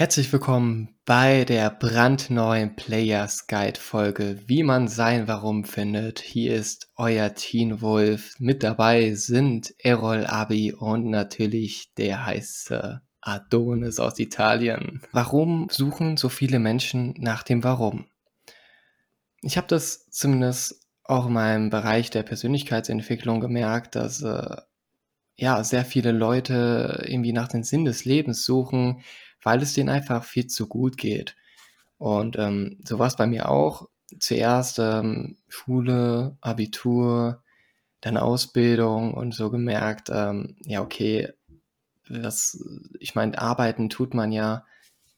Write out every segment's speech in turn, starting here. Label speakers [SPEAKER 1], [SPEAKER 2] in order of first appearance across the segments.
[SPEAKER 1] Herzlich willkommen bei der brandneuen Players Guide Folge, wie man sein Warum findet. Hier ist euer Teen Wolf. Mit dabei sind Errol Abi und natürlich der heiße Adonis aus Italien. Warum suchen so viele Menschen nach dem Warum? Ich habe das zumindest auch in meinem Bereich der Persönlichkeitsentwicklung gemerkt, dass äh, ja sehr viele Leute irgendwie nach dem Sinn des Lebens suchen, weil es denen einfach viel zu gut geht. Und ähm, so war es bei mir auch. Zuerst ähm, Schule, Abitur, dann Ausbildung und so gemerkt, ähm, ja, okay, das, ich meine, arbeiten tut man ja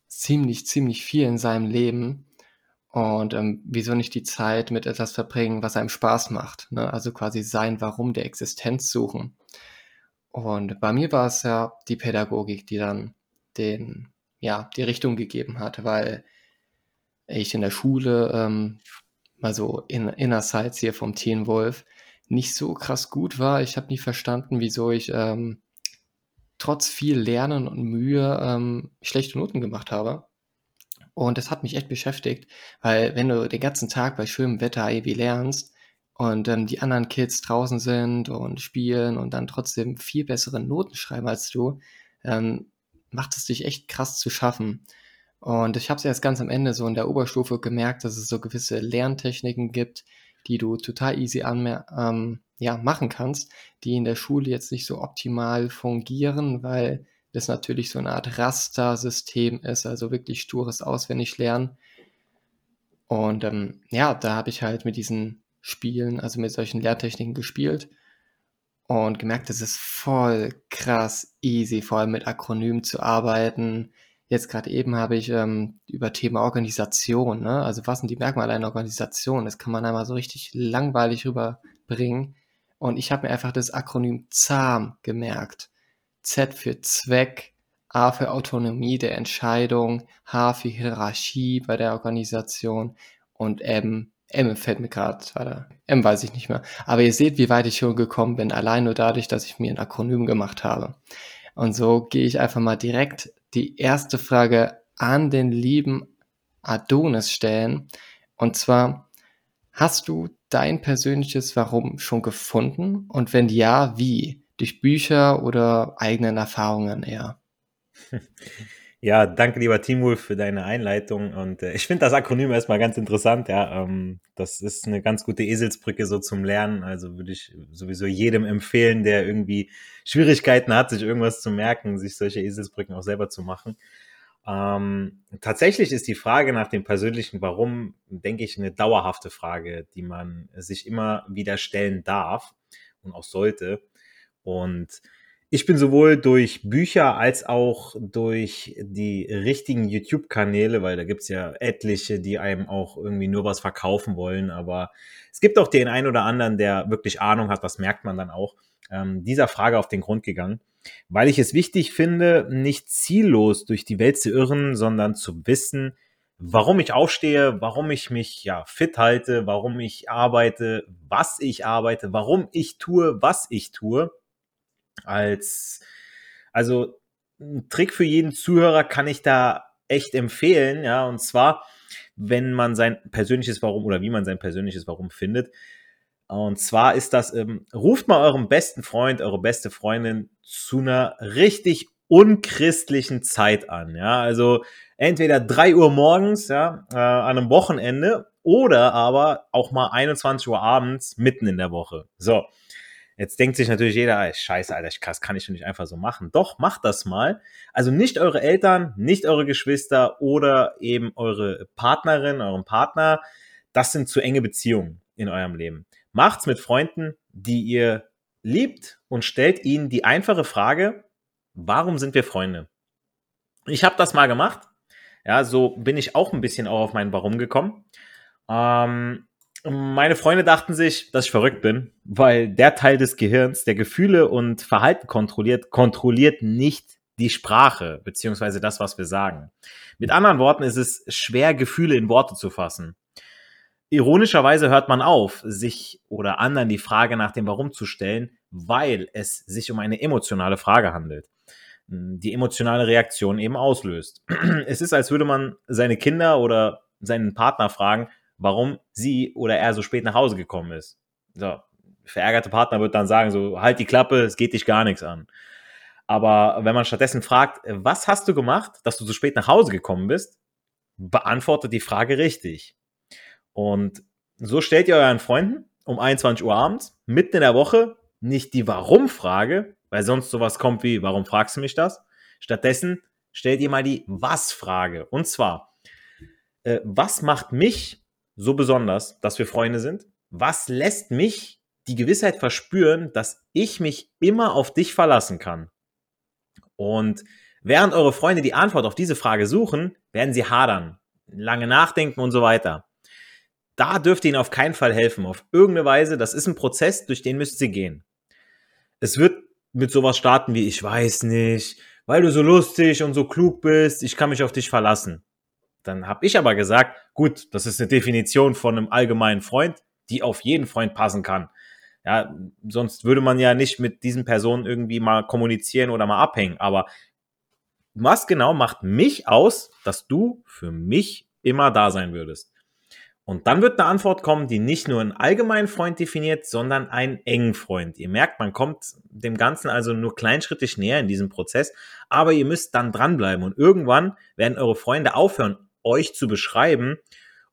[SPEAKER 1] ziemlich, ziemlich viel in seinem Leben. Und ähm, wieso nicht die Zeit mit etwas verbringen, was einem Spaß macht? Ne? Also quasi sein Warum der Existenz suchen. Und bei mir war es ja die Pädagogik, die dann den ja, die Richtung gegeben hat, weil ich in der Schule, ähm, mal so in Innersides hier vom Teen Wolf, nicht so krass gut war. Ich habe nie verstanden, wieso ich ähm, trotz viel Lernen und Mühe ähm, schlechte Noten gemacht habe. Und das hat mich echt beschäftigt, weil wenn du den ganzen Tag bei schönem Wetter irgendwie lernst und ähm, die anderen Kids draußen sind und spielen und dann trotzdem viel bessere Noten schreiben als du, ähm, macht es dich echt krass zu schaffen. Und ich habe es erst ganz am Ende so in der Oberstufe gemerkt, dass es so gewisse Lerntechniken gibt, die du total easy ähm, ja, machen kannst, die in der Schule jetzt nicht so optimal fungieren, weil das natürlich so eine Art Raster-System ist, also wirklich stures Auswendiglernen. Und ähm, ja, da habe ich halt mit diesen Spielen, also mit solchen Lerntechniken gespielt und gemerkt, es ist voll krass easy, vor allem mit Akronymen zu arbeiten. Jetzt gerade eben habe ich ähm, über Thema Organisation, ne? also was sind die Merkmale einer Organisation? Das kann man einmal so richtig langweilig rüberbringen. Und ich habe mir einfach das Akronym ZAM gemerkt. Z für Zweck, A für Autonomie der Entscheidung, H für Hierarchie bei der Organisation und M M fällt mir gerade, warte, M weiß ich nicht mehr. Aber ihr seht, wie weit ich schon gekommen bin, allein nur dadurch, dass ich mir ein Akronym gemacht habe. Und so gehe ich einfach mal direkt die erste Frage an den lieben Adonis stellen. Und zwar, hast du dein persönliches Warum schon gefunden? Und wenn ja, wie? Durch Bücher oder eigenen Erfahrungen eher?
[SPEAKER 2] Ja, danke lieber Timur für deine Einleitung und äh, ich finde das Akronym erstmal ganz interessant, ja. Ähm, das ist eine ganz gute Eselsbrücke so zum Lernen, also würde ich sowieso jedem empfehlen, der irgendwie Schwierigkeiten hat, sich irgendwas zu merken, sich solche Eselsbrücken auch selber zu machen. Ähm, tatsächlich ist die Frage nach dem persönlichen Warum, denke ich, eine dauerhafte Frage, die man sich immer wieder stellen darf und auch sollte. Und ich bin sowohl durch Bücher als auch durch die richtigen YouTube-Kanäle, weil da gibt's ja etliche, die einem auch irgendwie nur was verkaufen wollen, aber es gibt auch den einen oder anderen, der wirklich Ahnung hat, das merkt man dann auch, ähm, dieser Frage auf den Grund gegangen, weil ich es wichtig finde, nicht ziellos durch die Welt zu irren, sondern zu wissen, warum ich aufstehe, warum ich mich ja fit halte, warum ich arbeite, was ich arbeite, warum ich tue, was ich tue als, also ein Trick für jeden Zuhörer kann ich da echt empfehlen, ja, und zwar, wenn man sein persönliches Warum oder wie man sein persönliches Warum findet. Und zwar ist das, ähm, ruft mal eurem besten Freund, eure beste Freundin zu einer richtig unchristlichen Zeit an, ja, also entweder drei Uhr morgens, ja, äh, an einem Wochenende oder aber auch mal 21 Uhr abends mitten in der Woche. So, Jetzt denkt sich natürlich jeder, ey, scheiße, Alter, das kann ich nicht einfach so machen. Doch, macht das mal. Also nicht eure Eltern, nicht eure Geschwister oder eben eure Partnerin, euren Partner. Das sind zu enge Beziehungen in eurem Leben. Macht's mit Freunden, die ihr liebt und stellt ihnen die einfache Frage, warum sind wir Freunde? Ich habe das mal gemacht. Ja, so bin ich auch ein bisschen auch auf mein Warum gekommen. Ähm, meine Freunde dachten sich, dass ich verrückt bin, weil der Teil des Gehirns, der Gefühle und Verhalten kontrolliert, kontrolliert nicht die Sprache, beziehungsweise das, was wir sagen. Mit anderen Worten ist es schwer, Gefühle in Worte zu fassen. Ironischerweise hört man auf, sich oder anderen die Frage nach dem Warum zu stellen, weil es sich um eine emotionale Frage handelt. die emotionale Reaktion eben auslöst. Es ist, als würde man seine Kinder oder seinen Partner fragen, warum sie oder er so spät nach Hause gekommen ist. So, verärgerte Partner wird dann sagen, so, halt die Klappe, es geht dich gar nichts an. Aber wenn man stattdessen fragt, was hast du gemacht, dass du so spät nach Hause gekommen bist, beantwortet die Frage richtig. Und so stellt ihr euren Freunden um 21 Uhr abends, mitten in der Woche, nicht die Warum-Frage, weil sonst sowas kommt wie, warum fragst du mich das? Stattdessen stellt ihr mal die Was-Frage. Und zwar, äh, was macht mich so besonders, dass wir Freunde sind? Was lässt mich die Gewissheit verspüren, dass ich mich immer auf dich verlassen kann? Und während eure Freunde die Antwort auf diese Frage suchen, werden sie hadern, lange nachdenken und so weiter. Da dürft ihr ihnen auf keinen Fall helfen, auf irgendeine Weise. Das ist ein Prozess, durch den müsst ihr gehen. Es wird mit sowas starten wie, ich weiß nicht, weil du so lustig und so klug bist, ich kann mich auf dich verlassen. Dann habe ich aber gesagt, gut, das ist eine Definition von einem allgemeinen Freund, die auf jeden Freund passen kann. Ja, sonst würde man ja nicht mit diesen Personen irgendwie mal kommunizieren oder mal abhängen. Aber was genau macht mich aus, dass du für mich immer da sein würdest? Und dann wird eine Antwort kommen, die nicht nur einen allgemeinen Freund definiert, sondern einen engen Freund. Ihr merkt, man kommt dem Ganzen also nur kleinschrittig näher in diesem Prozess, aber ihr müsst dann dranbleiben und irgendwann werden eure Freunde aufhören, euch zu beschreiben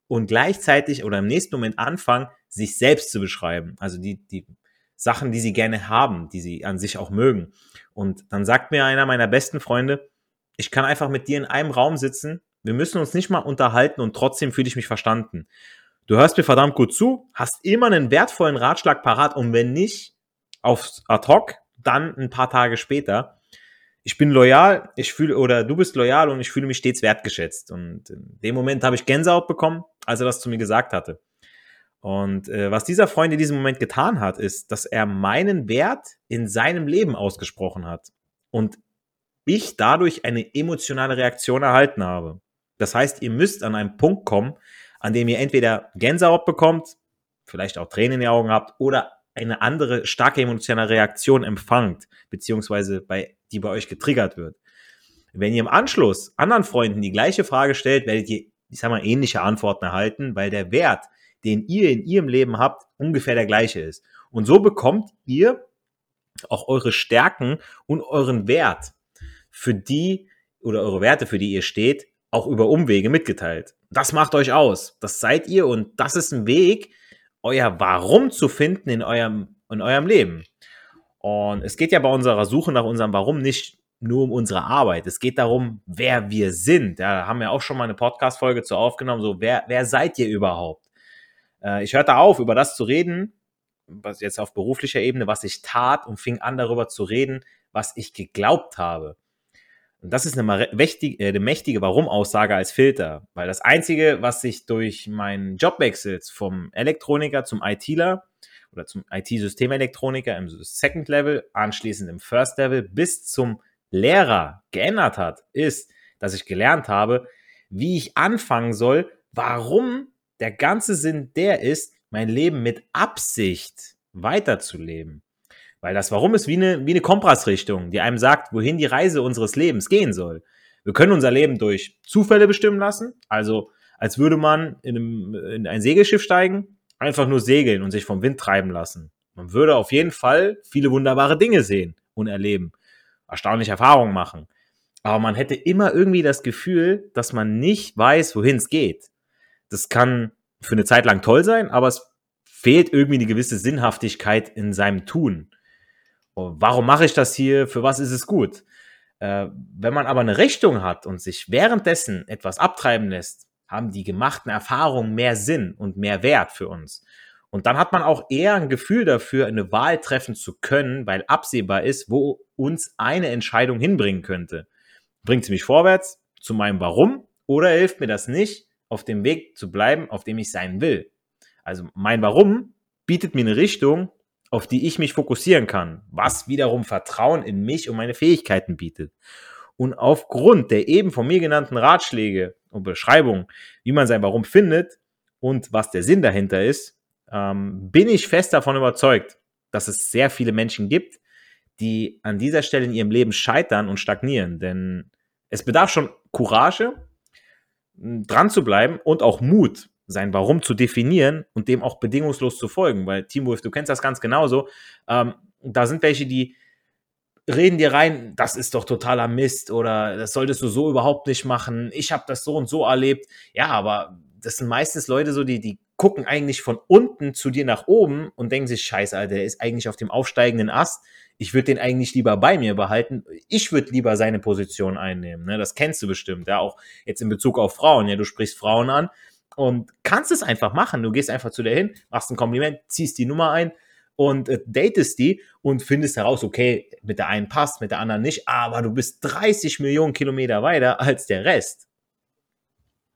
[SPEAKER 2] und gleichzeitig oder im nächsten Moment anfangen, sich selbst zu beschreiben. Also die, die Sachen, die sie gerne haben, die sie an sich auch mögen. Und dann sagt mir einer meiner besten Freunde, ich kann einfach mit dir in einem Raum sitzen wir müssen uns nicht mal unterhalten und trotzdem fühle ich mich verstanden. Du hörst mir verdammt gut zu, hast immer einen wertvollen Ratschlag parat und wenn nicht aufs ad hoc, dann ein paar Tage später. Ich bin loyal, ich fühle, oder du bist loyal und ich fühle mich stets wertgeschätzt. Und in dem Moment habe ich Gänsehaut bekommen, als er das zu mir gesagt hatte. Und äh, was dieser Freund in diesem Moment getan hat, ist, dass er meinen Wert in seinem Leben ausgesprochen hat. Und ich dadurch eine emotionale Reaktion erhalten habe. Das heißt, ihr müsst an einen Punkt kommen, an dem ihr entweder Gänsehaut bekommt, vielleicht auch Tränen in den Augen habt oder eine andere starke emotionale Reaktion empfangt, beziehungsweise bei, die bei euch getriggert wird. Wenn ihr im Anschluss anderen Freunden die gleiche Frage stellt, werdet ihr, ich sag mal, ähnliche Antworten erhalten, weil der Wert, den ihr in ihrem Leben habt, ungefähr der gleiche ist. Und so bekommt ihr auch eure Stärken und euren Wert, für die oder eure Werte, für die ihr steht, auch über Umwege mitgeteilt. Das macht euch aus. Das seid ihr und das ist ein Weg, euer Warum zu finden in eurem, in eurem Leben. Und es geht ja bei unserer Suche nach unserem Warum nicht nur um unsere Arbeit. Es geht darum, wer wir sind. Da haben wir auch schon mal eine Podcast-Folge zu aufgenommen. So, wer, wer seid ihr überhaupt? Äh, ich hörte auf, über das zu reden, was jetzt auf beruflicher Ebene, was ich tat und fing an, darüber zu reden, was ich geglaubt habe. Und das ist eine, mächtige, äh, eine mächtige Warum-Aussage als Filter, weil das Einzige, was sich durch meinen Jobwechsel vom Elektroniker zum ITler oder zum IT-Systemelektroniker im Second Level, anschließend im First Level bis zum Lehrer geändert hat, ist, dass ich gelernt habe, wie ich anfangen soll, warum der ganze Sinn der ist, mein Leben mit Absicht weiterzuleben. Weil das Warum ist wie eine, wie eine Kompassrichtung, die einem sagt, wohin die Reise unseres Lebens gehen soll. Wir können unser Leben durch Zufälle bestimmen lassen, also als würde man in, einem, in ein Segelschiff steigen, einfach nur segeln und sich vom Wind treiben lassen. Man würde auf jeden Fall viele wunderbare Dinge sehen und erleben, erstaunliche Erfahrungen machen. Aber man hätte immer irgendwie das Gefühl, dass man nicht weiß, wohin es geht. Das kann für eine Zeit lang toll sein, aber es fehlt irgendwie eine gewisse Sinnhaftigkeit in seinem Tun. Warum mache ich das hier? Für was ist es gut? Äh, wenn man aber eine Richtung hat und sich währenddessen etwas abtreiben lässt, haben die gemachten Erfahrungen mehr Sinn und mehr Wert für uns. Und dann hat man auch eher ein Gefühl dafür, eine Wahl treffen zu können, weil absehbar ist, wo uns eine Entscheidung hinbringen könnte. Bringt sie mich vorwärts zu meinem Warum oder hilft mir das nicht, auf dem Weg zu bleiben, auf dem ich sein will? Also mein Warum bietet mir eine Richtung, auf die ich mich fokussieren kann, was wiederum Vertrauen in mich und meine Fähigkeiten bietet. Und aufgrund der eben von mir genannten Ratschläge und Beschreibungen, wie man sein Warum findet und was der Sinn dahinter ist, ähm, bin ich fest davon überzeugt, dass es sehr viele Menschen gibt, die an dieser Stelle in ihrem Leben scheitern und stagnieren. Denn es bedarf schon Courage, dran zu bleiben und auch Mut, sein Warum zu definieren und dem auch bedingungslos zu folgen. Weil Teamwolf, du kennst das ganz genauso. Ähm, da sind welche, die reden dir rein, das ist doch totaler Mist oder das solltest du so überhaupt nicht machen. Ich habe das so und so erlebt. Ja, aber das sind meistens Leute so, die, die gucken eigentlich von unten zu dir nach oben und denken sich, scheiße, Alter, der ist eigentlich auf dem aufsteigenden Ast. Ich würde den eigentlich lieber bei mir behalten. Ich würde lieber seine Position einnehmen. Ne? Das kennst du bestimmt, ja, auch jetzt in Bezug auf Frauen. Ja, du sprichst Frauen an und kannst es einfach machen. Du gehst einfach zu der hin, machst ein Kompliment, ziehst die Nummer ein und äh, datest die und findest heraus, okay, mit der einen passt, mit der anderen nicht, aber du bist 30 Millionen Kilometer weiter als der Rest.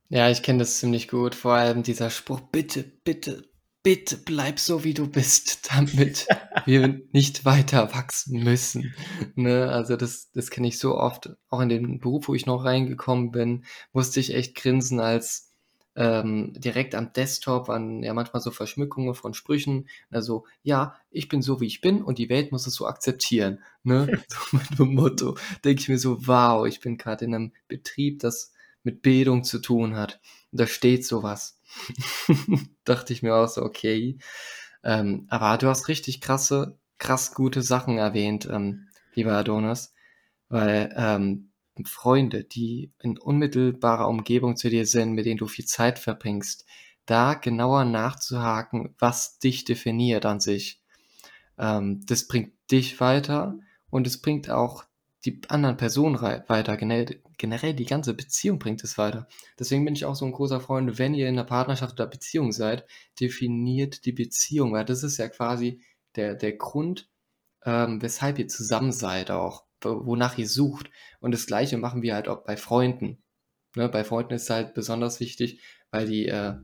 [SPEAKER 1] Ja, ich kenne das ziemlich gut. Vor allem dieser Spruch, bitte, bitte, bitte bleib so, wie du bist, damit wir nicht weiter wachsen müssen. Ne? Also das, das kenne ich so oft. Auch in den Beruf, wo ich noch reingekommen bin, musste ich echt grinsen, als ähm, direkt am Desktop an ja manchmal so Verschmückungen von Sprüchen. Also, ja, ich bin so, wie ich bin und die Welt muss es so akzeptieren. Ne? so mit dem Motto. Denke ich mir so, wow, ich bin gerade in einem Betrieb, das mit Bildung zu tun hat. Und da steht sowas. Dachte ich mir auch so, okay. Ähm, aber du hast richtig krasse, krass gute Sachen erwähnt, ähm, lieber Adonis. Weil ähm, Freunde, die in unmittelbarer Umgebung zu dir sind, mit denen du viel Zeit verbringst, da genauer nachzuhaken, was dich definiert an sich. Ähm, das bringt dich weiter und es bringt auch die anderen Personen weiter. Generell, generell die ganze Beziehung bringt es weiter. Deswegen bin ich auch so ein großer Freund, wenn ihr in einer Partnerschaft oder Beziehung seid, definiert die Beziehung, weil das ist ja quasi der, der Grund, ähm, weshalb ihr zusammen seid auch wonach ihr sucht. Und das Gleiche machen wir halt auch bei Freunden. Ne, bei Freunden ist es halt besonders wichtig, weil die äh,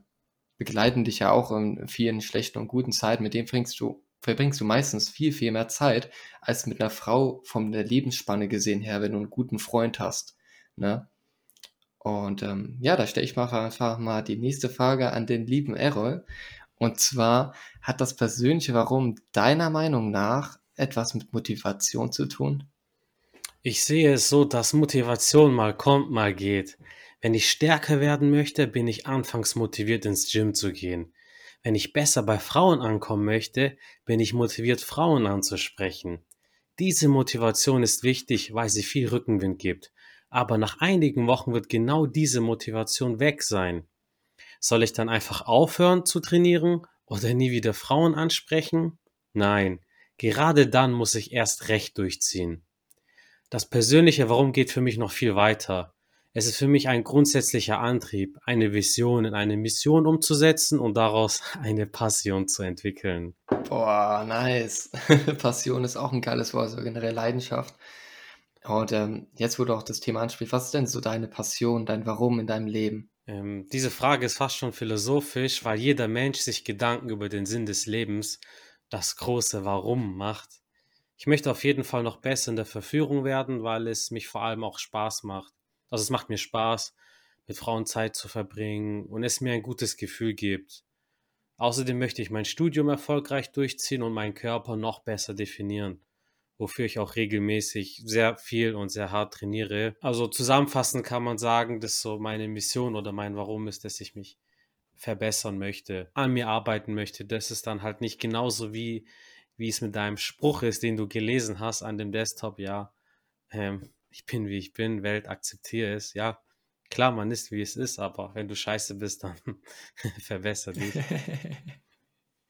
[SPEAKER 1] begleiten dich ja auch in vielen schlechten und guten Zeiten. Mit denen verbringst du, verbringst du meistens viel, viel mehr Zeit als mit einer Frau von der Lebensspanne gesehen her, wenn du einen guten Freund hast. Ne? Und ähm, ja, da stelle ich mal einfach mal die nächste Frage an den lieben Errol. Und zwar hat das persönliche Warum deiner Meinung nach etwas mit Motivation zu tun?
[SPEAKER 3] Ich sehe es so, dass Motivation mal kommt, mal geht. Wenn ich stärker werden möchte, bin ich anfangs motiviert, ins Gym zu gehen. Wenn ich besser bei Frauen ankommen möchte, bin ich motiviert, Frauen anzusprechen. Diese Motivation ist wichtig, weil sie viel Rückenwind gibt. Aber nach einigen Wochen wird genau diese Motivation weg sein. Soll ich dann einfach aufhören zu trainieren oder nie wieder Frauen ansprechen? Nein, gerade dann muss ich erst recht durchziehen. Das persönliche Warum geht für mich noch viel weiter. Es ist für mich ein grundsätzlicher Antrieb, eine Vision in eine Mission umzusetzen und daraus eine Passion zu entwickeln.
[SPEAKER 1] Boah, nice. Passion ist auch ein geiles Wort, so generell Leidenschaft. Und ähm, jetzt, wo du auch das Thema ansprichst, was ist denn so deine Passion, dein Warum in deinem Leben?
[SPEAKER 3] Ähm, diese Frage ist fast schon philosophisch, weil jeder Mensch sich Gedanken über den Sinn des Lebens, das große Warum macht. Ich möchte auf jeden Fall noch besser in der Verführung werden, weil es mich vor allem auch Spaß macht. Also es macht mir Spaß, mit Frauen Zeit zu verbringen und es mir ein gutes Gefühl gibt. Außerdem möchte ich mein Studium erfolgreich durchziehen und meinen Körper noch besser definieren, wofür ich auch regelmäßig sehr viel und sehr hart trainiere. Also zusammenfassend kann man sagen, dass so meine Mission oder mein Warum ist, dass ich mich verbessern möchte, an mir arbeiten möchte. Das ist dann halt nicht genauso wie wie es mit deinem Spruch ist, den du gelesen hast an dem Desktop, ja, ähm, ich bin wie ich bin, Welt akzeptiere es, ja, klar, man ist wie es ist, aber wenn du scheiße bist, dann verbessere dich.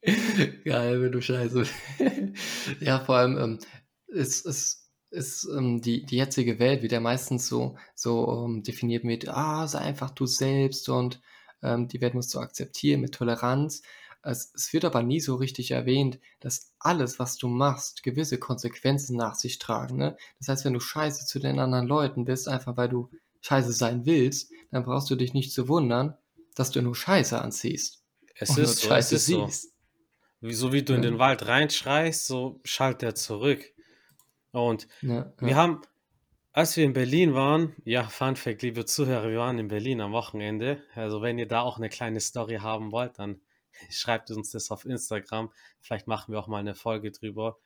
[SPEAKER 1] Geil, wenn du scheiße bist. ja, vor allem ähm, ist, ist, ist ähm, die, die jetzige Welt wird ja meistens so, so ähm, definiert mit, ah, sei einfach du selbst und ähm, die Welt musst du akzeptieren mit Toleranz. Es, es wird aber nie so richtig erwähnt, dass alles, was du machst, gewisse Konsequenzen nach sich tragen. Ne? Das heißt, wenn du scheiße zu den anderen Leuten bist, einfach weil du scheiße sein willst, dann brauchst du dich nicht zu wundern, dass du nur Scheiße anziehst.
[SPEAKER 3] Es ist so, Scheiße es ist siehst. so. so wie du in den Wald reinschreist, so schallt er zurück. Und ja, ja. wir haben, als wir in Berlin waren, ja, Fun Fact, liebe Zuhörer, wir waren in Berlin am Wochenende. Also wenn ihr da auch eine kleine Story haben wollt, dann schreibt uns das auf Instagram. Vielleicht machen wir auch mal eine Folge drüber.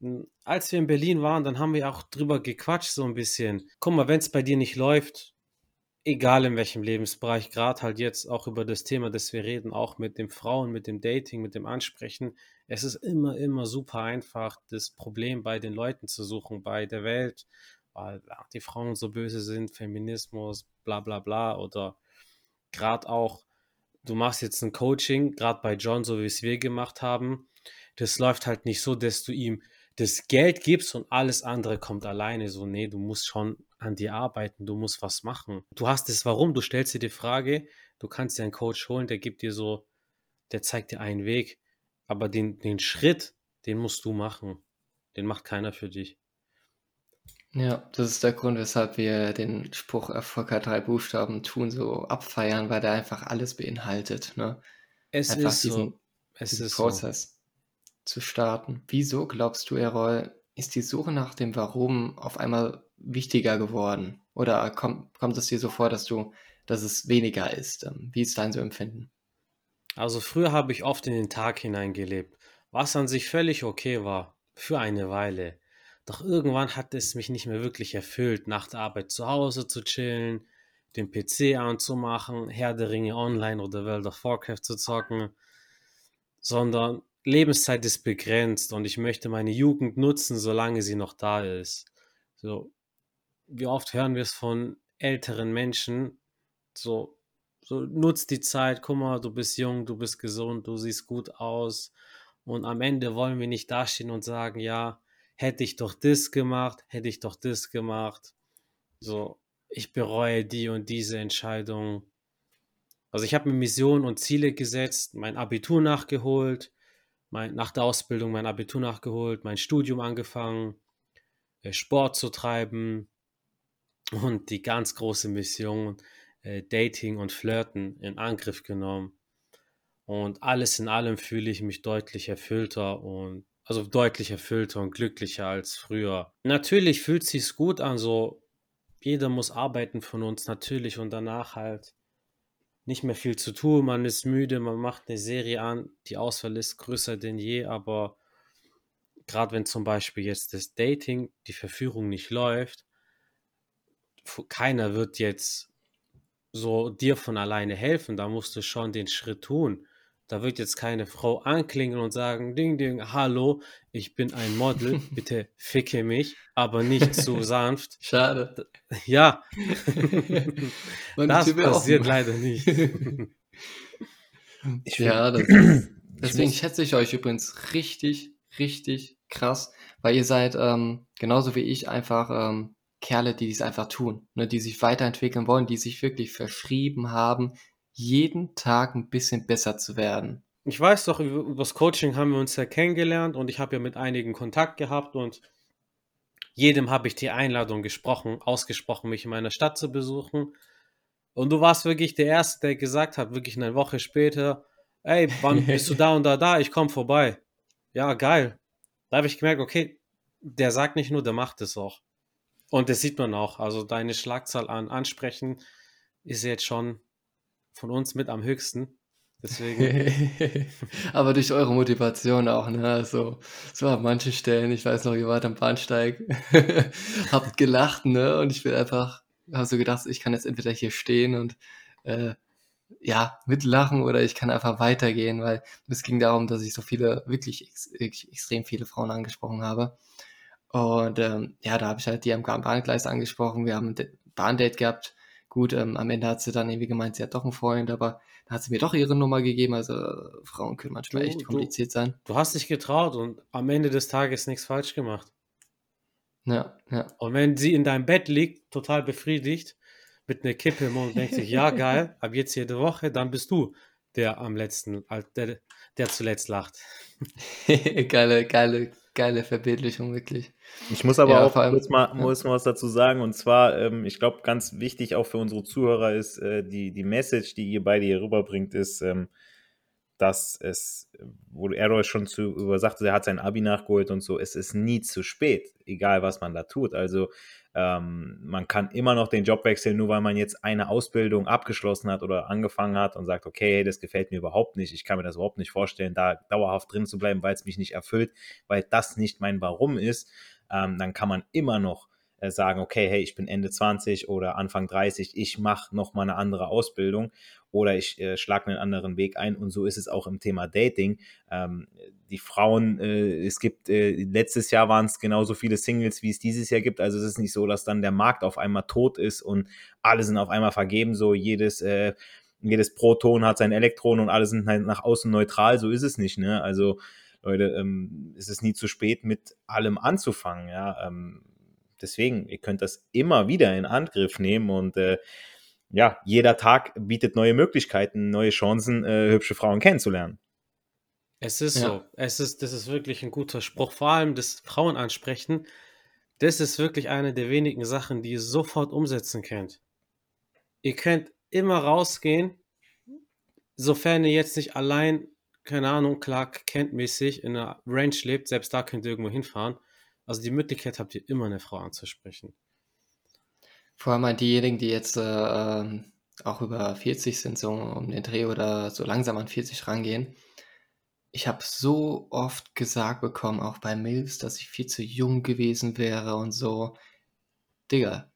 [SPEAKER 3] hm, als wir in Berlin waren, dann haben wir auch drüber gequatscht, so ein bisschen. Guck mal, wenn es bei dir nicht läuft, egal in welchem Lebensbereich, gerade halt jetzt auch über das Thema, das wir reden, auch mit den Frauen, mit dem Dating, mit dem Ansprechen. Es ist immer, immer super einfach, das Problem bei den Leuten zu suchen, bei der Welt, weil die Frauen so böse sind, Feminismus, bla bla bla. Oder gerade auch, du machst jetzt ein Coaching, gerade bei John, so wie es wir gemacht haben. Das läuft halt nicht so, dass du ihm das Geld gibst und alles andere kommt alleine. So, nee, du musst schon an dir arbeiten, du musst was machen. Du hast es warum, du stellst dir die Frage, du kannst dir einen Coach holen, der gibt dir so, der zeigt dir einen Weg, aber den, den Schritt, den musst du machen. Den macht keiner für dich.
[SPEAKER 1] Ja, das ist der Grund, weshalb wir den Spruch Erfolg hat drei Buchstaben tun so abfeiern, weil der einfach alles beinhaltet. Ne?
[SPEAKER 3] Es
[SPEAKER 1] Einfach
[SPEAKER 3] ist
[SPEAKER 1] diesen,
[SPEAKER 3] so. Es
[SPEAKER 1] diesen
[SPEAKER 3] ist so.
[SPEAKER 1] Prozess zu starten. Wieso glaubst du, Errol, ist die Suche nach dem Warum auf einmal wichtiger geworden? Oder kommt, kommt es dir so vor, dass du, dass es weniger ist? Ähm, Wie ist dein so Empfinden?
[SPEAKER 3] Also früher habe ich oft in den Tag hineingelebt, was an sich völlig okay war, für eine Weile. Doch irgendwann hat es mich nicht mehr wirklich erfüllt, nach der Arbeit zu Hause zu chillen, den PC anzumachen, Herr der Ringe online oder World of Warcraft zu zocken, sondern Lebenszeit ist begrenzt und ich möchte meine Jugend nutzen, solange sie noch da ist. So, wie oft hören wir es von älteren Menschen, so, so nutz die Zeit, guck mal, du bist jung, du bist gesund, du siehst gut aus. Und am Ende wollen wir nicht dastehen und sagen, ja, hätte ich doch das gemacht, hätte ich doch das gemacht. So, ich bereue die und diese Entscheidung. Also ich habe mir Missionen und Ziele gesetzt, mein Abitur nachgeholt, mein, nach der Ausbildung mein Abitur nachgeholt, mein Studium angefangen, äh, Sport zu treiben und die ganz große Mission äh, Dating und Flirten in Angriff genommen. Und alles in allem fühle ich mich deutlich erfüllter und also deutlich erfüllter und glücklicher als früher. Natürlich fühlt sich's gut an, so jeder muss arbeiten von uns natürlich und danach halt nicht mehr viel zu tun, man ist müde, man macht eine Serie an, die Auswahl ist größer denn je, aber gerade wenn zum Beispiel jetzt das Dating, die Verführung nicht läuft, keiner wird jetzt so dir von alleine helfen, da musst du schon den Schritt tun. Da wird jetzt keine Frau anklingeln und sagen, Ding, Ding, hallo, ich bin ein Model, bitte ficke mich, aber nicht zu sanft.
[SPEAKER 1] Schade.
[SPEAKER 3] Ja, das passiert leider nicht.
[SPEAKER 2] Ich
[SPEAKER 1] Ja, das ist, deswegen schätze ich euch übrigens richtig, richtig krass, weil ihr seid ähm, genauso wie ich einfach ähm, Kerle, die dies einfach tun, ne, die sich weiterentwickeln wollen, die sich wirklich verschrieben haben, jeden Tag ein bisschen besser zu werden.
[SPEAKER 3] Ich weiß doch, über über das Coaching haben wir uns ja kennengelernt und ich habe ja mit einigen Kontakt gehabt und jedem habe ich die Einladung gesprochen, ausgesprochen, mich in meiner Stadt zu besuchen. Und du warst wirklich der Erste, der gesagt hat, wirklich eine Woche später, ey, wann bist du da und da da? Ich komme vorbei. Ja, geil. Da habe ich gemerkt, okay, der sagt nicht nur, der macht es auch. Und das sieht man auch. Also deine Schlagzahl an Ansprechen ist jetzt schon von uns mit am höchsten. Deswegen,
[SPEAKER 1] Aber durch eure Motivation auch, ne? Also, so an manchen Stellen, ich weiß noch, ihr wart am Bahnsteig, habt gelacht, ne? Und ich bin einfach, habe so gedacht, ich kann jetzt entweder hier stehen und äh, ja, mitlachen oder ich kann einfach weitergehen, weil es ging darum, dass ich so viele, wirklich, ex wirklich extrem viele Frauen angesprochen habe. Und ähm, ja, da habe ich halt die am Bahngleis angesprochen. Wir haben ein Bahndate gehabt. Gut, ähm, am Ende hat sie dann irgendwie gemeint, sie hat doch einen Freund, aber dann hat sie mir doch ihre Nummer gegeben. Also äh, Frauen können manchmal
[SPEAKER 3] Du-
[SPEAKER 1] echt
[SPEAKER 3] du-
[SPEAKER 1] kompliziert sein.
[SPEAKER 3] du hast dich getraut und am Ende des Tages nichts falsch gemacht.
[SPEAKER 1] Ja, ja.
[SPEAKER 3] Und wenn sie in deinem Bett liegt, total befriedigt, mit einer Kippe im Mund, denkt sich, ja, geil, ab jetzt jede Woche, dann bist du der am letzten, der, der zuletzt lacht.
[SPEAKER 1] geile, geile, geile Verbildlichung, wirklich.
[SPEAKER 2] ich muss aber
[SPEAKER 1] Ja,
[SPEAKER 2] auch
[SPEAKER 1] allem-
[SPEAKER 2] kurz mal, muss mal was dazu sagen. Und zwar, ähm, ich glaube, ganz wichtig auch für unsere Zuhörer ist, äh, die, die Message, die ihr beide hier rüberbringt, ist, ähm, dass es, wo Errol schon zu über sagte, er hat sein Abi nachgeholt und so, es ist nie zu spät, egal was man da tut. Also ähm, man kann immer noch den Job wechseln, nur weil man jetzt eine Ausbildung abgeschlossen hat oder angefangen hat und sagt, okay, das gefällt mir überhaupt nicht, ich kann mir das überhaupt nicht vorstellen, da dauerhaft drin zu bleiben, weil es mich nicht erfüllt, weil das nicht mein Warum ist, ähm, dann kann man immer noch äh, sagen, okay, hey, ich bin Ende 20 oder Anfang 30, ich mache noch mal eine andere Ausbildung oder ich äh, schlage einen anderen Weg ein. Und so ist es auch im Thema Dating. Ähm, die Frauen, äh, es gibt, äh, letztes Jahr waren es genauso viele Singles, wie es dieses Jahr gibt. Also es ist nicht so, dass dann der Markt auf einmal tot ist und alle sind auf einmal vergeben. So jedes, äh, jedes Proton hat sein Elektron und alle sind halt nach außen neutral. So ist es nicht. Ne? Also Leute, ähm, es ist nie zu spät, mit allem anzufangen. Ja, ähm, deswegen, ihr könnt das immer wieder in Angriff nehmen und äh, ja, jeder Tag bietet neue Möglichkeiten, neue Chancen, äh, hübsche Frauen kennenzulernen.
[SPEAKER 3] Es ist ja. so. Es ist, das ist wirklich ein guter Spruch. Vor allem das Frauen ansprechen, das ist wirklich eine der wenigen Sachen, die ihr sofort umsetzen könnt. Ihr könnt immer rausgehen, sofern ihr jetzt nicht allein, keine Ahnung, Clark Kent mäßig in einer Ranch lebt, selbst da könnt ihr irgendwo hinfahren. Also die Möglichkeit habt ihr immer, eine Frau anzusprechen.
[SPEAKER 1] Vor allem halt diejenigen, die jetzt äh, ähm, auch über 40 sind, so um den Dreh oder so langsam an 40 rangehen. Ich habe so oft gesagt bekommen, auch bei Mills, dass ich viel zu jung gewesen wäre und so. Digga,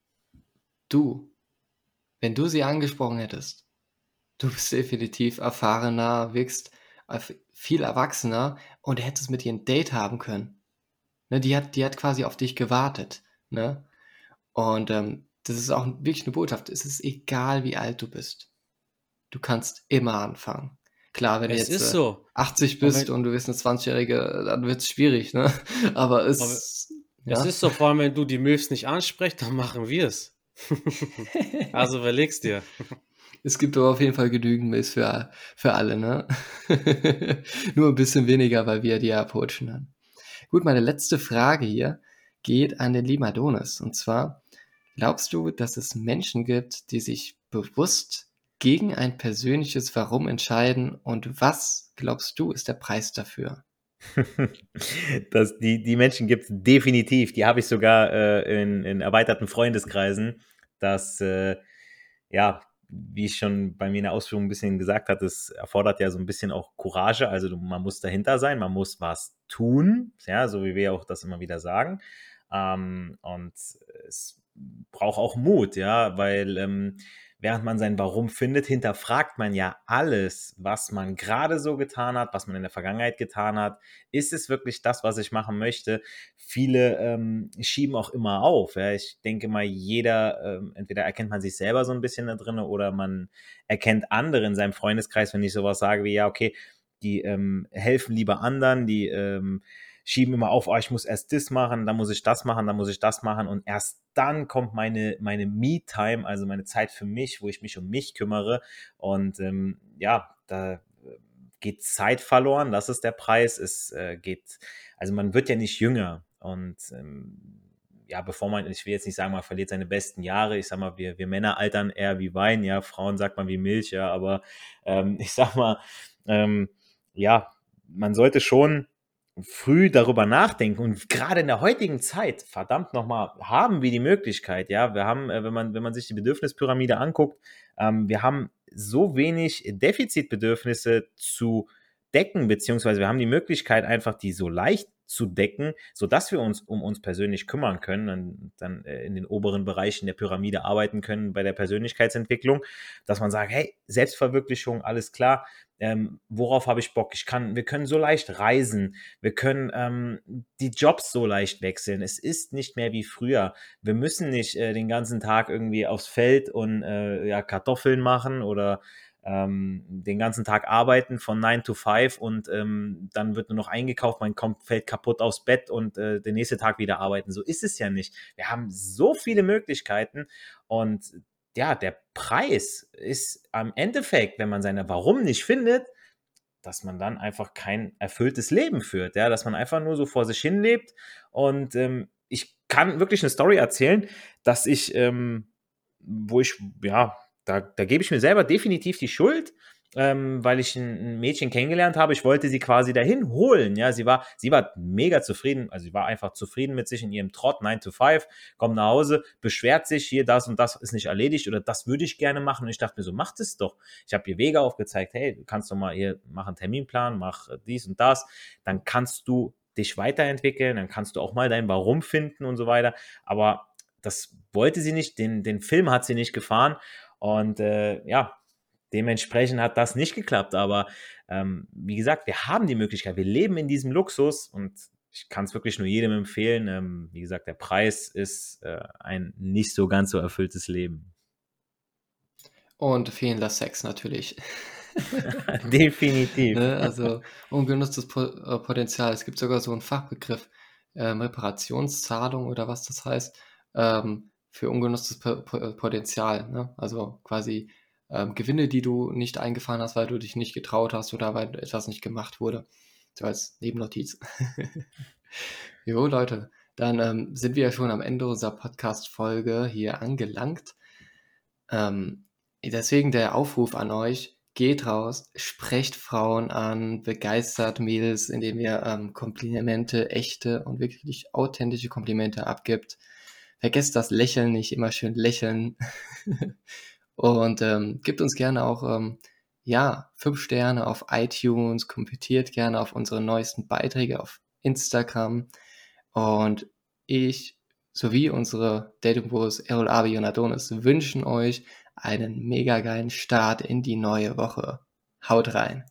[SPEAKER 1] du, wenn du sie angesprochen hättest, du bist definitiv erfahrener, wirkst viel erwachsener und hättest mit ihr ein Date haben können. Ne, die, hat, die hat quasi auf dich gewartet. Ne? Und ähm, das ist auch wirklich eine Botschaft. Es ist egal, wie alt du bist. Du kannst immer anfangen. Klar, wenn es du jetzt äh, so. 80 bist und du bist eine 20-Jährige, dann wird es schwierig, ne? Aber es,
[SPEAKER 3] aber ja? es ist so, vor allem, wenn du die Milfs nicht ansprichst, dann machen wir es. also überlegst dir.
[SPEAKER 1] Es gibt aber auf jeden Fall genügend Milfs für, für alle, ne? Nur ein bisschen weniger, weil wir die ja poachen haben. Gut, meine letzte Frage hier geht an den lieben Adonis. Und zwar, glaubst du, dass es Menschen gibt, die sich bewusst gegen ein persönliches Warum entscheiden? Und was, glaubst du, ist der Preis dafür?
[SPEAKER 2] das, die, die Menschen gibt es definitiv. Die habe ich sogar äh, in, in erweiterten Freundeskreisen, dass äh, ja, wie ich schon bei mir in der Ausführung ein bisschen gesagt habe, es erfordert ja so ein bisschen auch Courage. Also man muss dahinter sein, man muss was tun, ja, so wie wir auch das immer wieder sagen. Ähm, und es braucht auch Mut, ja, weil ähm, während man sein Warum findet, hinterfragt man ja alles, was man gerade so getan hat, was man in der Vergangenheit getan hat. Ist es wirklich das, was ich machen möchte? Viele ähm, schieben auch immer auf. Ja. Ich denke mal, jeder, ähm, entweder erkennt man sich selber so ein bisschen da drin oder man erkennt andere in seinem Freundeskreis, wenn ich sowas sage wie, ja, okay, die ähm, helfen lieber anderen, die ähm, schieben immer auf, oh, ich muss erst das machen, dann muss ich das machen, dann muss ich das machen. Und erst dann kommt meine, meine Me-Time, also meine Zeit für mich, wo ich mich um mich kümmere. Und ähm, ja, da äh, geht Zeit verloren, das ist der Preis, es äh, geht, also man wird ja nicht jünger. Und ähm, ja, bevor man, ich will jetzt nicht sagen, man verliert seine besten Jahre, ich sag mal, wir, wir Männer altern eher wie Wein, ja, Frauen sagt man wie Milch, ja, aber ähm, ich sag mal, ähm, ja, man sollte schon früh darüber nachdenken und gerade in der heutigen Zeit, verdammt nochmal, haben wir die Möglichkeit, ja, wir haben, äh, wenn man, wenn man sich die Bedürfnispyramide anguckt, ähm, wir haben so wenig Defizitbedürfnisse zu decken, beziehungsweise wir haben die Möglichkeit einfach, die so leicht zu decken, sodass wir uns um uns persönlich kümmern können und dann äh, in den oberen Bereichen der Pyramide arbeiten können bei der Persönlichkeitsentwicklung, dass man sagt, hey, Selbstverwirklichung, alles klar, ähm, worauf habe ich Bock? Ich kann, wir können so leicht reisen, wir können ähm, die Jobs so leicht wechseln. Es ist nicht mehr wie früher. Wir müssen nicht äh, den ganzen Tag irgendwie aufs Feld und äh, ja, Kartoffeln machen oder ähm, den ganzen Tag arbeiten von 9 to 5 und ähm, dann wird nur noch eingekauft, man kommt, fällt kaputt aufs Bett und äh, den nächsten Tag wieder arbeiten. So ist es ja nicht. Wir haben so viele Möglichkeiten und ja, der Preis ist am Endeffekt, wenn man seine Warum nicht findet, dass man dann einfach kein erfülltes Leben führt, ja, dass man einfach nur so vor sich hin lebt und ähm, ich kann wirklich eine Story erzählen, dass ich, ähm, wo ich, ja, da, da gebe ich mir selber definitiv die Schuld. ähm, weil ich ein, Mädchen kennengelernt habe. Ich wollte sie quasi dahin holen. Ja, sie war, sie war mega zufrieden. Also sie war einfach zufrieden mit sich in ihrem Trott, 9 to 5, kommt nach Hause, beschwert sich hier, das und das ist nicht erledigt oder das würde ich gerne machen. Und ich dachte mir so, mach das doch. Ich habe ihr Wege aufgezeigt, hey, du kannst doch mal hier, mach einen Terminplan, mach dies und das. Dann kannst du dich weiterentwickeln, dann kannst du auch mal dein Warum finden und so weiter. Aber das wollte sie nicht, den, den Film hat sie nicht gefahren. Und äh, ja, Dementsprechend hat das nicht geklappt, aber ähm, wie gesagt, wir haben die Möglichkeit, wir leben in diesem Luxus und ich kann es wirklich nur jedem empfehlen. Ähm, wie gesagt, der Preis ist äh, ein nicht so ganz so erfülltes Leben.
[SPEAKER 1] Und fehlender Sex natürlich.
[SPEAKER 2] Definitiv.
[SPEAKER 1] ne? Also ungenutztes äh, Potenzial. Es gibt sogar so einen Fachbegriff, ähm, Reparationszahlung oder was das heißt, ähm, für ungenutztes Potenzial. Ne? Also quasi ähm, Gewinne, die du nicht eingefahren hast, weil du dich nicht getraut hast oder weil etwas nicht gemacht wurde. So als Nebennotiz. jo, Leute, dann ähm, sind wir ja schon am Ende unserer Podcast-Folge hier angelangt. Ähm, deswegen der Aufruf an euch, geht raus, sprecht Frauen an, begeistert Mädels, indem ihr ähm, Komplimente, echte und wirklich authentische Komplimente abgibt. Vergesst das Lächeln nicht, immer schön lächeln. Und ähm, gebt uns gerne auch ähm, ja, fünf Sterne auf iTunes, kommentiert gerne auf unsere neuesten Beiträge auf Instagram. Und ich sowie unsere Dating Bros Errol Abi und Adonis wünschen euch einen mega geilen Start in die neue Woche. Haut rein!